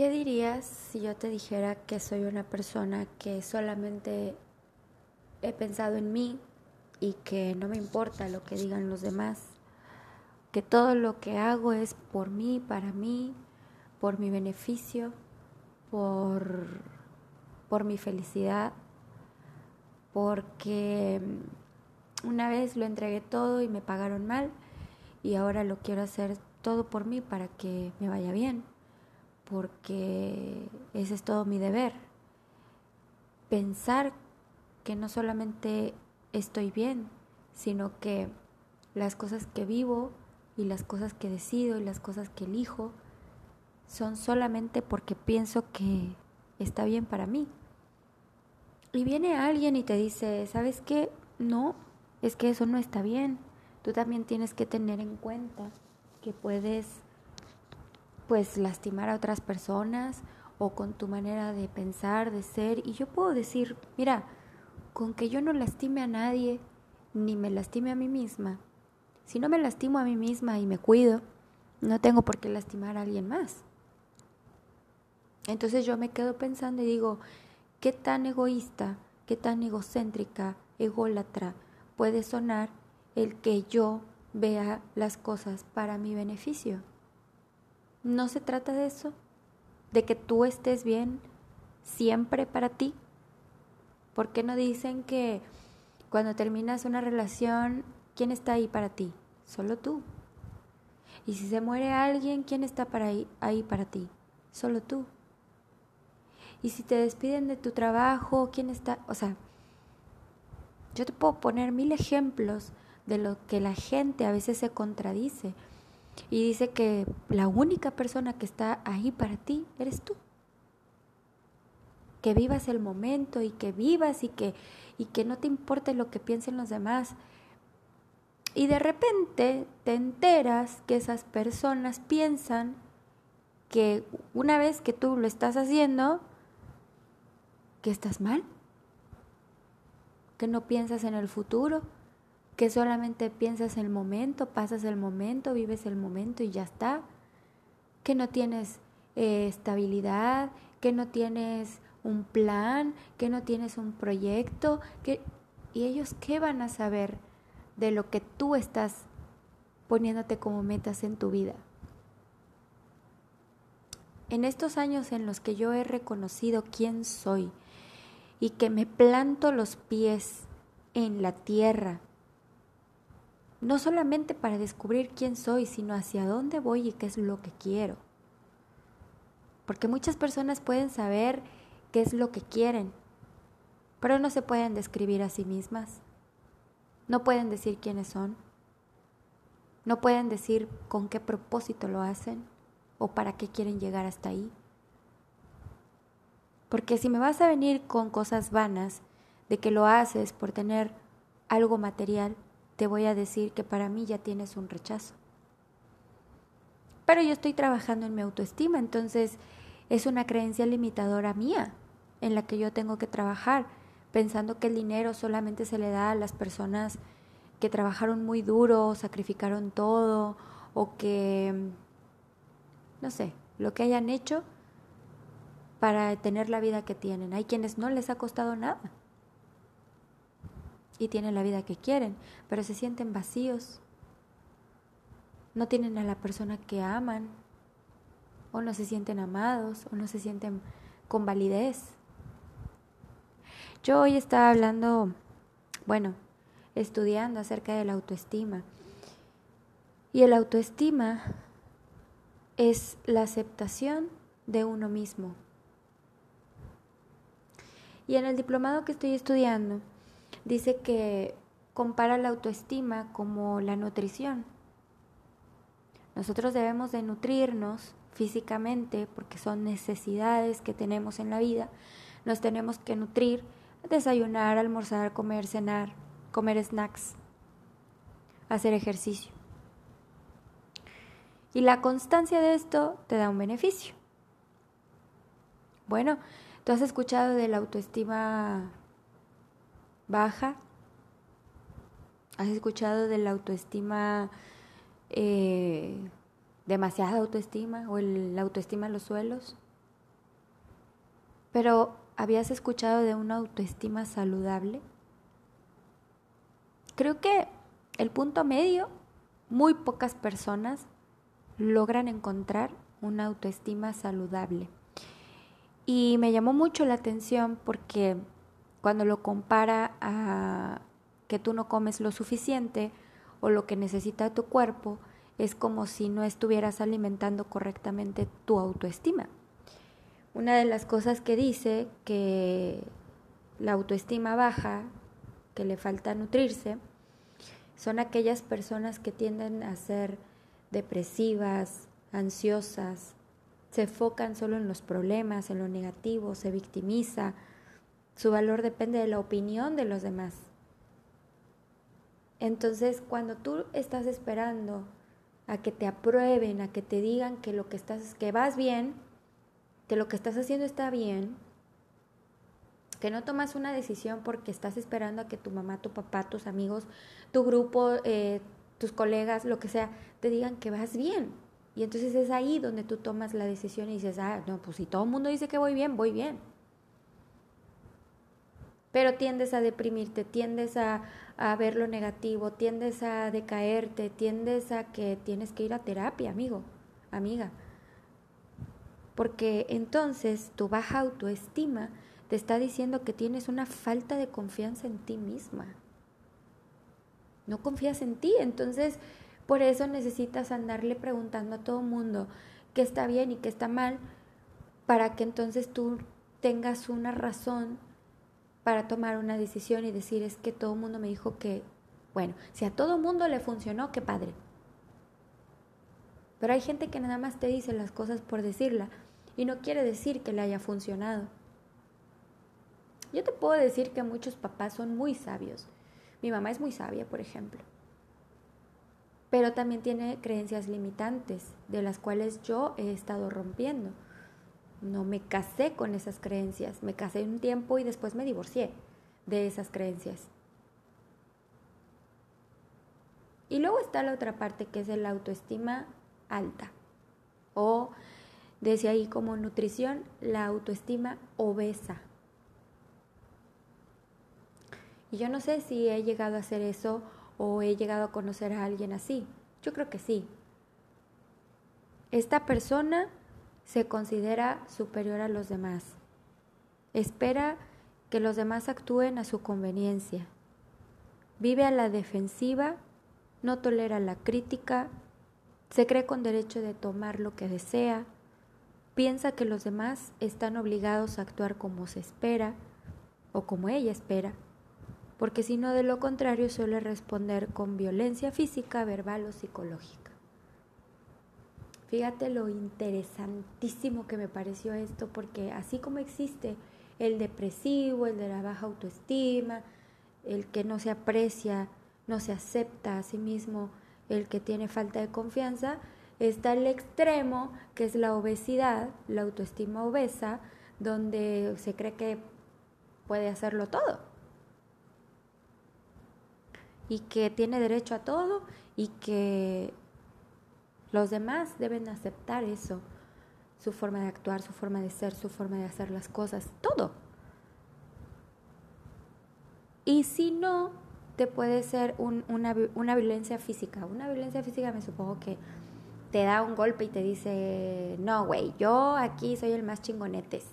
¿Qué dirías si yo te dijera que soy una persona que solamente he pensado en mí y que no me importa lo que digan los demás? Que todo lo que hago es por mí, para mí, por mi beneficio, por, por mi felicidad, porque una vez lo entregué todo y me pagaron mal y ahora lo quiero hacer todo por mí para que me vaya bien porque ese es todo mi deber. Pensar que no solamente estoy bien, sino que las cosas que vivo y las cosas que decido y las cosas que elijo son solamente porque pienso que está bien para mí. Y viene alguien y te dice, ¿sabes qué? No, es que eso no está bien. Tú también tienes que tener en cuenta que puedes pues lastimar a otras personas o con tu manera de pensar, de ser. Y yo puedo decir, mira, con que yo no lastime a nadie, ni me lastime a mí misma, si no me lastimo a mí misma y me cuido, no tengo por qué lastimar a alguien más. Entonces yo me quedo pensando y digo, ¿qué tan egoísta, qué tan egocéntrica, ególatra puede sonar el que yo vea las cosas para mi beneficio? No se trata de eso, de que tú estés bien siempre para ti. ¿Por qué no dicen que cuando terminas una relación, ¿quién está ahí para ti? Solo tú. Y si se muere alguien, ¿quién está para ahí, ahí para ti? Solo tú. Y si te despiden de tu trabajo, ¿quién está? O sea, yo te puedo poner mil ejemplos de lo que la gente a veces se contradice y dice que la única persona que está ahí para ti eres tú. Que vivas el momento y que vivas y que, y que no te importe lo que piensen los demás. Y de repente te enteras que esas personas piensan que una vez que tú lo estás haciendo, que estás mal, que no piensas en el futuro, que solamente piensas el momento, pasas el momento, vives el momento y ya está, que no tienes eh, estabilidad, que no tienes un plan, que no tienes un proyecto, que y ellos qué van a saber de lo que tú estás poniéndote como metas en tu vida. En estos años en los que yo he reconocido quién soy y que me planto los pies en la tierra no solamente para descubrir quién soy, sino hacia dónde voy y qué es lo que quiero. Porque muchas personas pueden saber qué es lo que quieren, pero no se pueden describir a sí mismas. No pueden decir quiénes son. No pueden decir con qué propósito lo hacen o para qué quieren llegar hasta ahí. Porque si me vas a venir con cosas vanas de que lo haces por tener algo material, te voy a decir que para mí ya tienes un rechazo. Pero yo estoy trabajando en mi autoestima, entonces es una creencia limitadora mía en la que yo tengo que trabajar, pensando que el dinero solamente se le da a las personas que trabajaron muy duro, sacrificaron todo o que, no sé, lo que hayan hecho para tener la vida que tienen. Hay quienes no les ha costado nada y tienen la vida que quieren, pero se sienten vacíos. No tienen a la persona que aman, o no se sienten amados, o no se sienten con validez. Yo hoy estaba hablando, bueno, estudiando acerca de la autoestima. Y el autoestima es la aceptación de uno mismo. Y en el diplomado que estoy estudiando, dice que compara la autoestima como la nutrición. Nosotros debemos de nutrirnos físicamente porque son necesidades que tenemos en la vida. Nos tenemos que nutrir, desayunar, almorzar, comer, cenar, comer snacks, hacer ejercicio. Y la constancia de esto te da un beneficio. Bueno, tú has escuchado de la autoestima baja? ¿Has escuchado de la autoestima, eh, demasiada autoestima o la autoestima en los suelos? Pero, ¿habías escuchado de una autoestima saludable? Creo que el punto medio, muy pocas personas logran encontrar una autoestima saludable. Y me llamó mucho la atención porque cuando lo compara a que tú no comes lo suficiente o lo que necesita tu cuerpo, es como si no estuvieras alimentando correctamente tu autoestima. Una de las cosas que dice que la autoestima baja, que le falta nutrirse, son aquellas personas que tienden a ser depresivas, ansiosas, se enfocan solo en los problemas, en lo negativo, se victimiza, su valor depende de la opinión de los demás. Entonces, cuando tú estás esperando a que te aprueben, a que te digan que lo que estás que vas bien, que lo que estás haciendo está bien, que no tomas una decisión porque estás esperando a que tu mamá, tu papá, tus amigos, tu grupo, eh, tus colegas, lo que sea, te digan que vas bien. Y entonces es ahí donde tú tomas la decisión y dices, ah, no, pues si todo el mundo dice que voy bien, voy bien. Pero tiendes a deprimirte, tiendes a, a ver lo negativo, tiendes a decaerte, tiendes a que tienes que ir a terapia, amigo, amiga. Porque entonces tu baja autoestima te está diciendo que tienes una falta de confianza en ti misma. No confías en ti, entonces por eso necesitas andarle preguntando a todo mundo qué está bien y qué está mal, para que entonces tú tengas una razón para tomar una decisión y decir es que todo el mundo me dijo que, bueno, si a todo mundo le funcionó, qué padre. Pero hay gente que nada más te dice las cosas por decirla y no quiere decir que le haya funcionado. Yo te puedo decir que muchos papás son muy sabios. Mi mamá es muy sabia, por ejemplo pero también tiene creencias limitantes, de las cuales yo he estado rompiendo. No me casé con esas creencias, me casé un tiempo y después me divorcié de esas creencias. Y luego está la otra parte que es el autoestima alta o decía ahí como nutrición la autoestima obesa. Y yo no sé si he llegado a hacer eso o he llegado a conocer a alguien así? Yo creo que sí. Esta persona se considera superior a los demás. Espera que los demás actúen a su conveniencia. Vive a la defensiva, no tolera la crítica, se cree con derecho de tomar lo que desea, piensa que los demás están obligados a actuar como se espera o como ella espera porque si no de lo contrario suele responder con violencia física, verbal o psicológica. Fíjate lo interesantísimo que me pareció esto, porque así como existe el depresivo, el de la baja autoestima, el que no se aprecia, no se acepta a sí mismo, el que tiene falta de confianza, está el extremo, que es la obesidad, la autoestima obesa, donde se cree que puede hacerlo todo. Y que tiene derecho a todo y que los demás deben aceptar eso, su forma de actuar, su forma de ser, su forma de hacer las cosas, todo. Y si no, te puede ser una, una violencia física. Una violencia física me supongo que te da un golpe y te dice, no, güey, yo aquí soy el más chingonetes,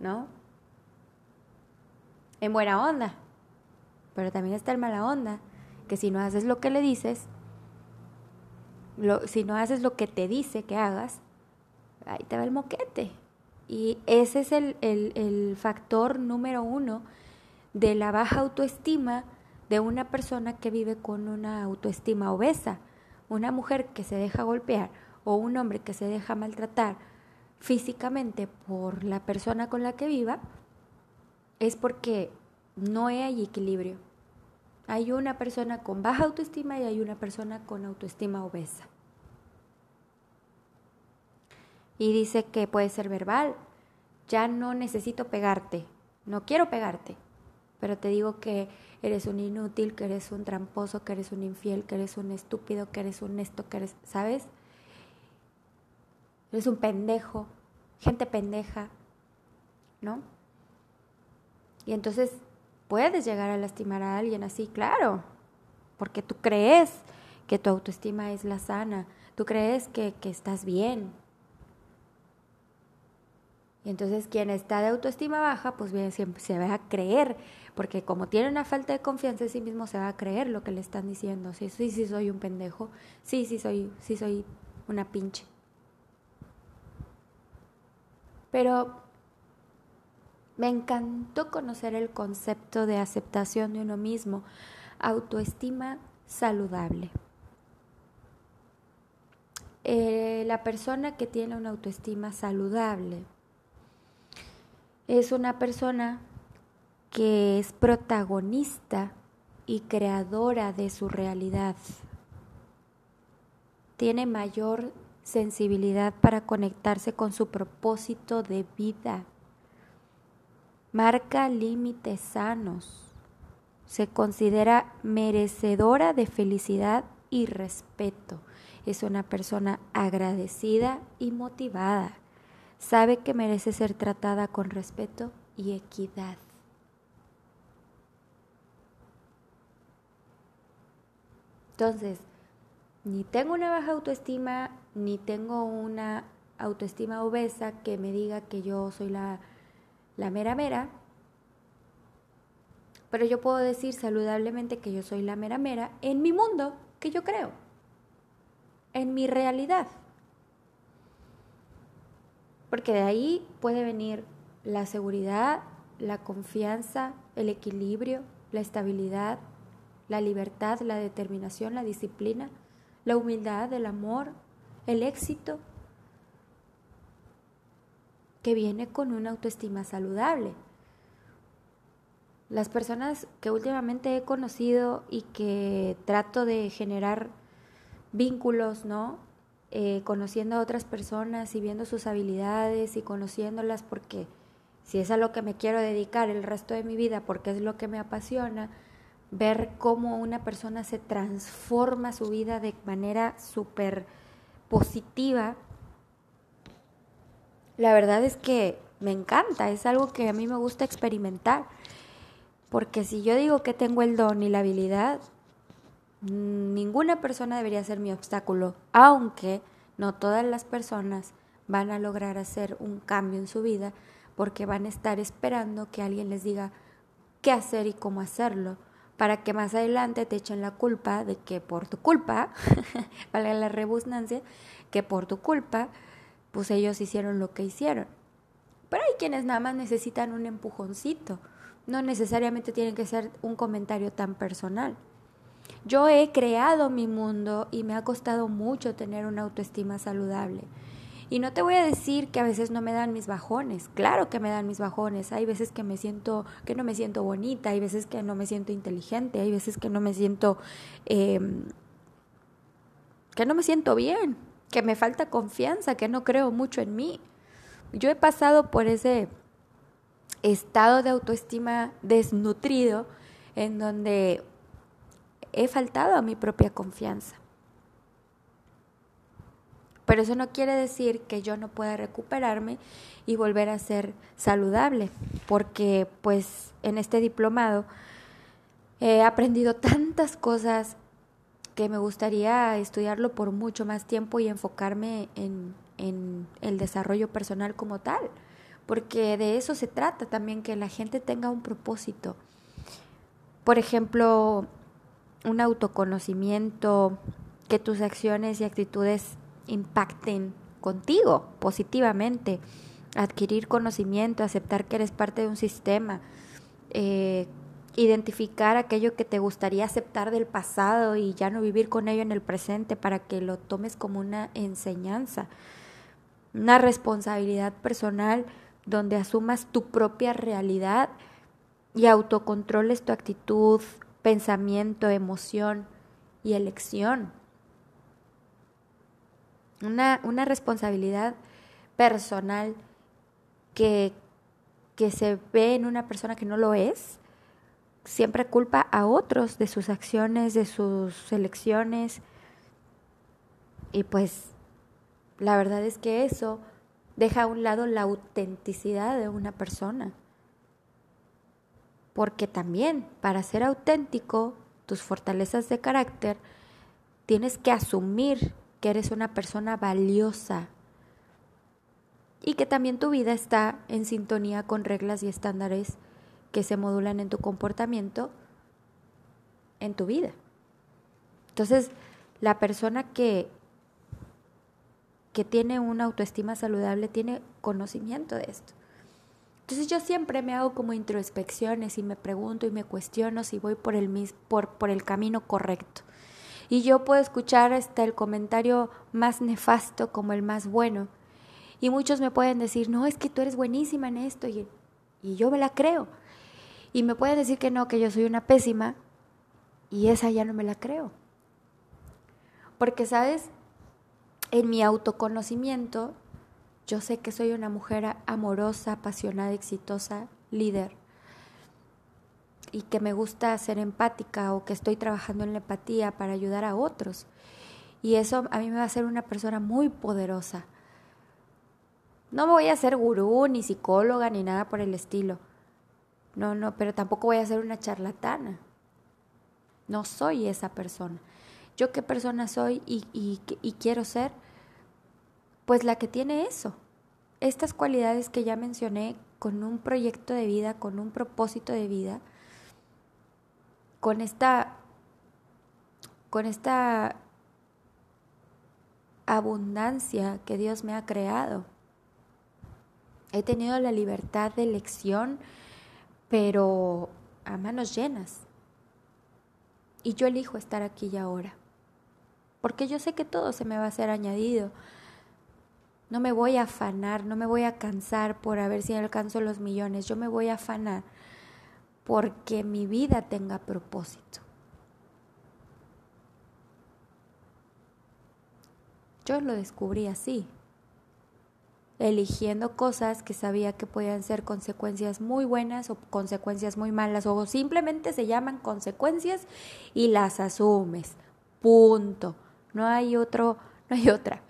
¿no? En buena onda. Pero también está el mala onda, que si no haces lo que le dices, si no haces lo que te dice que hagas, ahí te va el moquete. Y ese es el, el factor número uno de la baja autoestima de una persona que vive con una autoestima obesa. Una mujer que se deja golpear o un hombre que se deja maltratar físicamente por la persona con la que viva, es porque no hay equilibrio. Hay una persona con baja autoestima y hay una persona con autoestima obesa. Y dice que puede ser verbal. Ya no necesito pegarte, no quiero pegarte, pero te digo que eres un inútil, que eres un tramposo, que eres un infiel, que eres un estúpido, que eres un esto, que eres, ¿sabes? Eres un pendejo, gente pendeja. ¿no? Y entonces puedes llegar a lastimar a alguien así, claro, porque tú crees que tu autoestima es la sana, tú crees que, que estás bien, y entonces quien está de autoestima baja, pues bien, siempre se va a creer, porque como tiene una falta de confianza en sí mismo, se va a creer lo que le están diciendo. Sí, sí, sí soy un pendejo. Sí, sí soy, sí soy una pinche. Pero me encantó conocer el concepto de aceptación de uno mismo, autoestima saludable. Eh, la persona que tiene una autoestima saludable es una persona que es protagonista y creadora de su realidad. Tiene mayor sensibilidad para conectarse con su propósito de vida. Marca límites sanos. Se considera merecedora de felicidad y respeto. Es una persona agradecida y motivada sabe que merece ser tratada con respeto y equidad. Entonces, ni tengo una baja autoestima, ni tengo una autoestima obesa que me diga que yo soy la, la mera mera, pero yo puedo decir saludablemente que yo soy la mera mera en mi mundo que yo creo, en mi realidad. Porque de ahí puede venir la seguridad, la confianza, el equilibrio, la estabilidad, la libertad, la determinación, la disciplina, la humildad, el amor, el éxito, que viene con una autoestima saludable. Las personas que últimamente he conocido y que trato de generar vínculos, ¿no? Eh, conociendo a otras personas y viendo sus habilidades y conociéndolas porque si es a lo que me quiero dedicar el resto de mi vida, porque es lo que me apasiona, ver cómo una persona se transforma su vida de manera súper positiva, la verdad es que me encanta, es algo que a mí me gusta experimentar, porque si yo digo que tengo el don y la habilidad, ninguna persona debería ser mi obstáculo, aunque no todas las personas van a lograr hacer un cambio en su vida porque van a estar esperando que alguien les diga qué hacer y cómo hacerlo, para que más adelante te echen la culpa de que por tu culpa, valga la rebusnancia, que por tu culpa, pues ellos hicieron lo que hicieron. Pero hay quienes nada más necesitan un empujoncito, no necesariamente tienen que ser un comentario tan personal. Yo he creado mi mundo y me ha costado mucho tener una autoestima saludable. Y no te voy a decir que a veces no me dan mis bajones, claro que me dan mis bajones, hay veces que me siento, que no me siento bonita, hay veces que no me siento inteligente, hay veces que no me siento, em, que no me siento bien, que me falta confianza, que no creo mucho en mí. Yo he pasado por ese estado de autoestima desnutrido en donde he faltado a mi propia confianza. Pero eso no quiere decir que yo no pueda recuperarme y volver a ser saludable, porque pues en este diplomado he aprendido tantas cosas que me gustaría estudiarlo por mucho más tiempo y enfocarme en, en el desarrollo personal como tal, porque de eso se trata también, que la gente tenga un propósito. Por ejemplo, un autoconocimiento, que tus acciones y actitudes impacten contigo positivamente, adquirir conocimiento, aceptar que eres parte de un sistema, eh, identificar aquello que te gustaría aceptar del pasado y ya no vivir con ello en el presente para que lo tomes como una enseñanza, una responsabilidad personal donde asumas tu propia realidad y autocontroles tu actitud, pensamiento, emoción y elección. Una, una responsabilidad personal que, que se ve en una persona que no lo es, siempre culpa a otros de sus acciones, de sus elecciones. Y pues la verdad es que eso deja a un lado la autenticidad de una persona. Porque también para ser auténtico, tus fortalezas de carácter, tienes que asumir que eres una persona valiosa y que también tu vida está en sintonía con reglas y estándares que se modulan en tu comportamiento en tu vida. Entonces, la persona que que tiene una autoestima saludable tiene conocimiento de esto. Entonces yo siempre me hago como introspecciones y me pregunto y me cuestiono si voy por el, por, por el camino correcto. Y yo puedo escuchar hasta el comentario más nefasto como el más bueno. Y muchos me pueden decir, no, es que tú eres buenísima en esto. Y, y yo me la creo. Y me pueden decir que no, que yo soy una pésima. Y esa ya no me la creo. Porque, ¿sabes? en mi autoconocimiento, yo sé que soy una mujer amorosa, apasionada, exitosa, líder, y que me gusta ser empática o que estoy trabajando en la empatía para ayudar a otros. Y eso a mí me va a hacer una persona muy poderosa. No me voy a ser gurú, ni psicóloga, ni nada por el estilo. No, no, pero tampoco voy a ser una charlatana. No soy esa persona yo qué persona soy y, y, quiero ser, pues la que tiene eso, estas cualidades que ya mencioné con un proyecto de vida, con un propósito de vida, con esta, con esta abundancia que Dios me ha creado. He tenido la libertad de elección, pero a manos llenas. Y yo elijo estar aquí y ahora porque yo sé que todo se me va a ser añadido. No me voy a afanar, no me voy a cansar por a ver si alcanzo los millones, yo me voy a afanar porque mi vida tenga propósito. Yo lo descubrí así, eligiendo cosas que sabía que podían ser consecuencias muy buenas o consecuencias muy malas, o simplemente se llaman consecuencias y las asumes. Punto. No hay otro, no hay otra,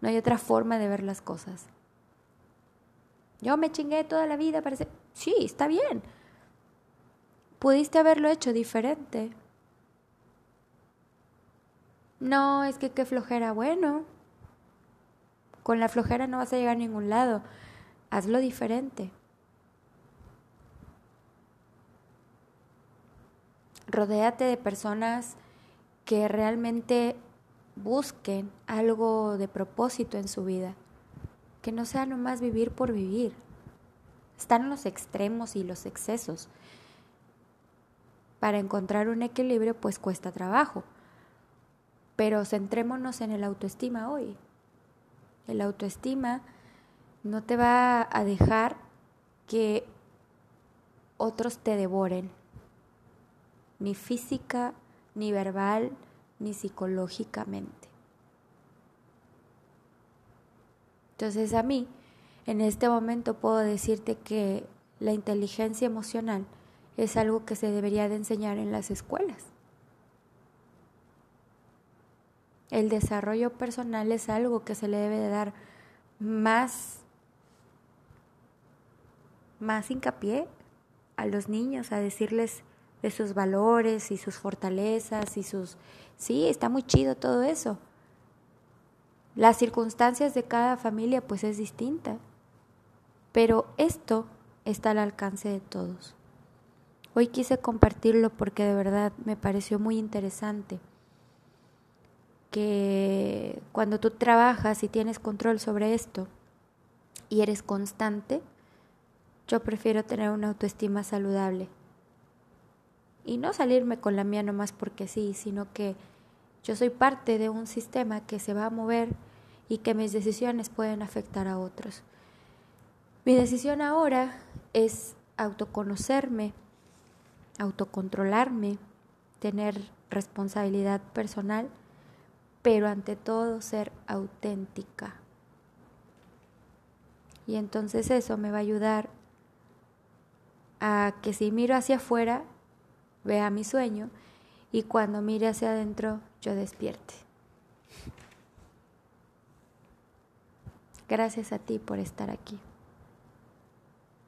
no hay otra forma de ver las cosas. Yo me chingué toda la vida, parece, sí, está bien. Pudiste haberlo hecho diferente. No, es que qué flojera, bueno. Con la flojera no vas a llegar a ningún lado. Hazlo diferente. Rodéate de personas que realmente busquen algo de propósito en su vida, que no sea nomás vivir por vivir. Están los extremos y los excesos. Para encontrar un equilibrio pues cuesta trabajo, pero centrémonos en el autoestima hoy. El autoestima no te va a dejar que otros te devoren, ni física, ni verbal, ni psicológicamente. Entonces a mí, en este momento puedo decirte que la inteligencia emocional es algo que se debería de enseñar en las escuelas. El desarrollo personal es algo que se le debe de dar más, más hincapié a los niños, a decirles de sus valores y sus fortalezas y sus Sí, está muy chido todo eso. Las circunstancias de cada familia pues es distinta. Pero esto está al alcance de todos. Hoy quise compartirlo porque de verdad me pareció muy interesante que cuando tú trabajas y tienes control sobre esto y eres constante, yo prefiero tener una autoestima saludable y no salirme con la mía nomás porque sí, sino que yo soy parte de un sistema que se va a mover y que mis decisiones pueden afectar a otros. Mi decisión ahora es autoconocerme, autocontrolarme, tener responsabilidad personal, pero ante todo ser auténtica. Y entonces eso me va a ayudar a que si miro hacia afuera, vea mi sueño y cuando mire hacia adentro yo despierte. Gracias a ti por estar aquí.